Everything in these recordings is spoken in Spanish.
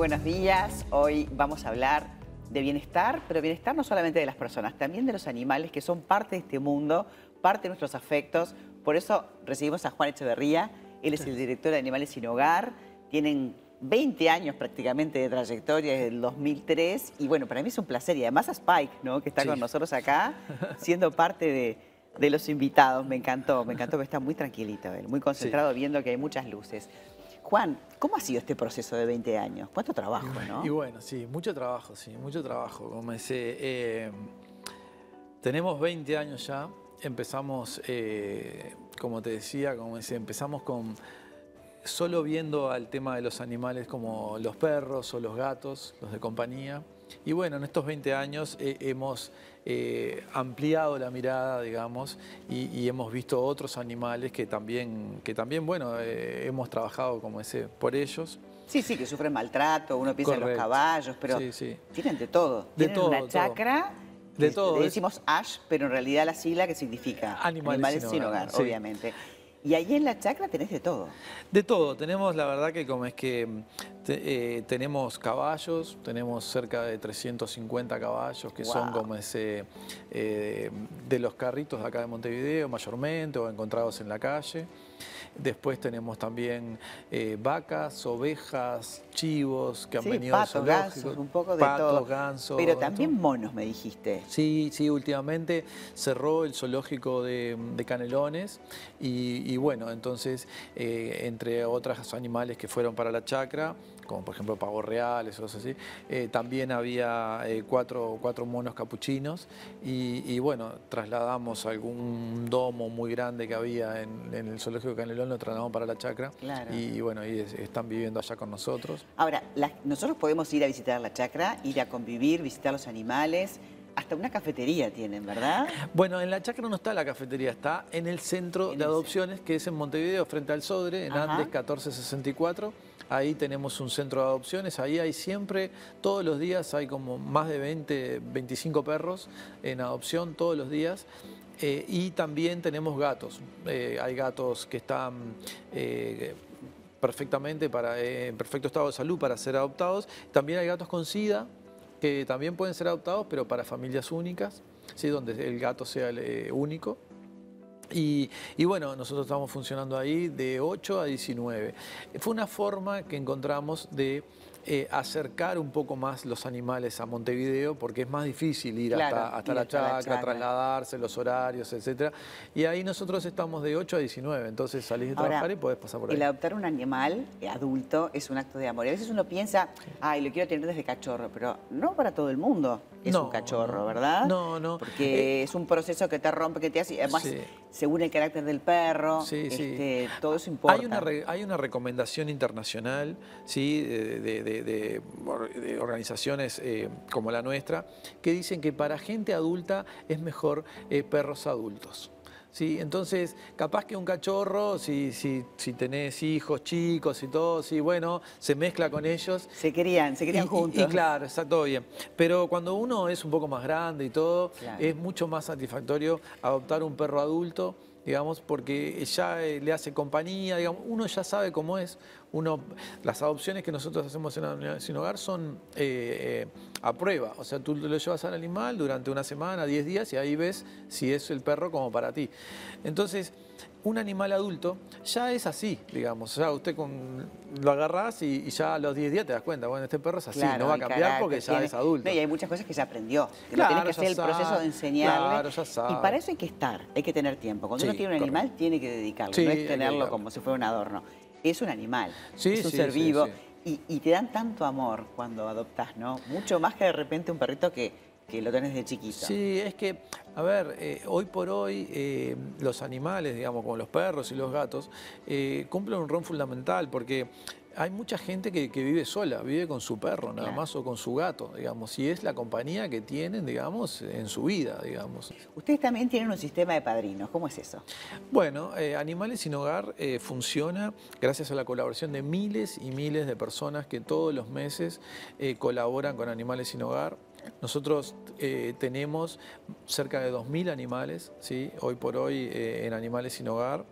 buenos días. Hoy vamos a hablar de bienestar, pero bienestar no solamente de las personas, también de los animales que son parte de este mundo, parte de nuestros afectos. Por eso recibimos a Juan Echeverría. Él es el director de Animales Sin Hogar. Tienen 20 años prácticamente de trayectoria desde el 2003. Y bueno, para mí es un placer. Y además a Spike, ¿no? que está con nosotros acá, siendo parte de, de los invitados. Me encantó, me encantó que está muy tranquilito él, muy concentrado viendo que hay muchas luces. Juan, ¿cómo ha sido este proceso de 20 años? ¿Cuánto trabajo, no? Y bueno, sí, mucho trabajo, sí, mucho trabajo. Como ese, eh, tenemos 20 años ya, empezamos, eh, como te decía, como ese, empezamos con solo viendo al tema de los animales como los perros o los gatos, los de compañía. Y bueno, en estos 20 años eh, hemos eh, ampliado la mirada, digamos, y, hemos visto otros animales que también, que también bueno, eh, hemos trabajado como ese por ellos. Sí, sí, que sufren maltrato, uno piensa en los caballos, pero tienen de todo. De tienen una chacra, de todo. Le decimos ASH, pero en realidad la sigla que significa animales, sin hogar, obviamente. Y ahí en la chacra tenés de todo. De todo. Tenemos, la verdad que como es que eh, tenemos caballos, tenemos cerca de 350 caballos que son como ese eh, de los carritos de acá de Montevideo mayormente o encontrados en la calle. Después tenemos también eh, vacas, ovejas, chivos que han venido patos, gansos, un poco de todo. gansos. Pero también monos, me dijiste. Sí, sí, últimamente cerró el zoológico de, Canelones y, bueno, entonces entre otros animales que fueron para la chacra, como por ejemplo pavos reales o cosas así. Eh, también había eh, cuatro, cuatro, monos capuchinos y, bueno, trasladamos algún domo muy grande que había en, el zoológico de Canelón, lo trasladamos para la chacra y, bueno, y están viviendo allá con nosotros. Ahora, nosotros podemos ir a visitar la chacra, ir a convivir, visitar los animales, hasta una cafetería tienen, ¿verdad? Bueno, en la chacra no está la cafetería, está en el centro de adopciones, que es en Montevideo, frente al Sodre, en Andes 1464. Ahí tenemos un centro de adopciones, ahí hay siempre, todos los días hay como más de 20, 25 perros en adopción todos los días. Eh, y también tenemos gatos. Eh, hay gatos que están eh, perfectamente para, en perfecto estado de salud para ser adoptados. También hay gatos con SIDA que también pueden ser adoptados, pero para familias únicas, ¿sí? donde el gato sea el, único. Y, bueno, nosotros estamos funcionando ahí de 8 a 19. Fue una forma que encontramos de eh, acercar un poco más los animales a Montevideo porque es más difícil ir hasta, la, chacra, trasladarse, los horarios, etc. Y ahí nosotros estamos de 8 a 19, entonces salís de trabajar y podés pasar por ahí. El adoptar un animal adulto es un acto de amor. Y a veces uno piensa, ay, lo quiero tener desde cachorro, pero no para todo el mundo es un cachorro, ¿verdad? No, no. Porque eh, es un proceso que te rompe, que te hace, además, según el carácter del perro, este, todo eso importa. Hay una, hay una recomendación internacional, ¿sí? de de, organizaciones eh, como la nuestra, que dicen que para gente adulta es mejor eh, perros adultos. ¿Sí? Entonces, capaz que un cachorro, si, si, si, tenés hijos chicos y todo, sí, bueno, se mezcla con ellos. Se querían, se querían juntos. Y, claro, está todo bien. Pero cuando uno es un poco más grande y todo, es mucho más satisfactorio adoptar un perro adulto digamos, porque ya eh, le hace compañía, digamos, uno ya sabe cómo es. Uno, las adopciones que nosotros hacemos en la unidad sin hogar son eh, eh, a prueba, o sea, tú lo llevas al animal durante una semana, 10 días y ahí ves si es el perro como para ti. Entonces, un animal adulto ya es así, digamos. O sea, usted con, lo agarrás y, ya a los 10 días te das cuenta, bueno, este perro es así, no va a cambiar porque ya es adulto. y hay muchas cosas que ya aprendió. Que claro, que hacer el proceso de enseñarle. Y para eso hay que estar, hay que tener tiempo. Cuando uno tiene un animal, tiene que dedicarlo, no es tenerlo como si fuera un adorno. Es un animal, es un ser vivo. Y, y te dan tanto amor cuando adoptas, ¿no? Mucho más que de repente un perrito que que lo tenés de chiquito. Sí, es que, a ver, eh, hoy por hoy eh, los animales, digamos, como los perros y los gatos, eh, cumplen un rol fundamental porque hay mucha gente que, vive sola, vive con su perro nada más o con su gato, digamos, y es la compañía que tienen, digamos, en su vida, digamos. Ustedes también tienen un sistema de padrinos, ¿cómo es eso? Bueno, Animales sin Hogar funciona gracias a la colaboración de miles y miles de personas que todos los meses colaboran con Animales sin Hogar nosotros eh, tenemos cerca de 2.000 animales, ¿sí? hoy por hoy eh, en Animales sin Hogar.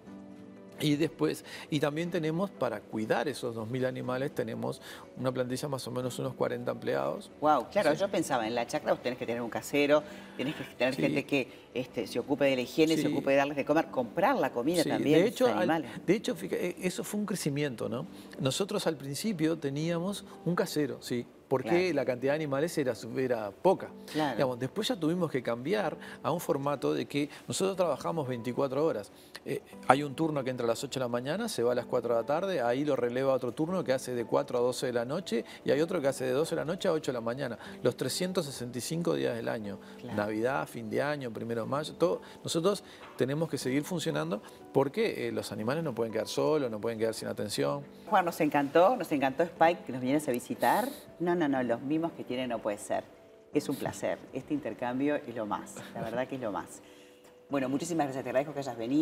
Y después, y también tenemos, para cuidar esos 2.000 animales, tenemos una plantilla más o menos unos 40 empleados. Wow, claro, yo pensaba, en la chacra vos tenés que tener un casero, tenés que tener gente que este, se ocupe de la higiene, se ocupe de darles de comer, comprar la comida también. De hecho, animales. de hecho, eh, eso fue un crecimiento, ¿no? Nosotros al principio teníamos un casero, sí, porque la cantidad de animales era, era poca. después ya tuvimos que cambiar a un formato de que nosotros trabajamos 24 horas. Eh, hay un turno que entra a las 8 de la mañana, se va a las 4 de la tarde, ahí lo releva otro turno que hace de 4 a 12 de la noche y hay otro que hace de 12 de la noche a 8 de la mañana. Los 365 días del año. Navidad, fin de año, primero de mayo, todo. Nosotros tenemos que seguir funcionando porque eh, los animales no pueden quedar solos, no pueden quedar sin atención. Juan, nos encantó, nos encantó Spike que nos vienes a visitar. No, no, no, los mismos que tiene no puede ser. Es un placer. Este intercambio es lo más, la verdad que es lo más. Bueno, muchísimas gracias, te agradezco que hayas venido.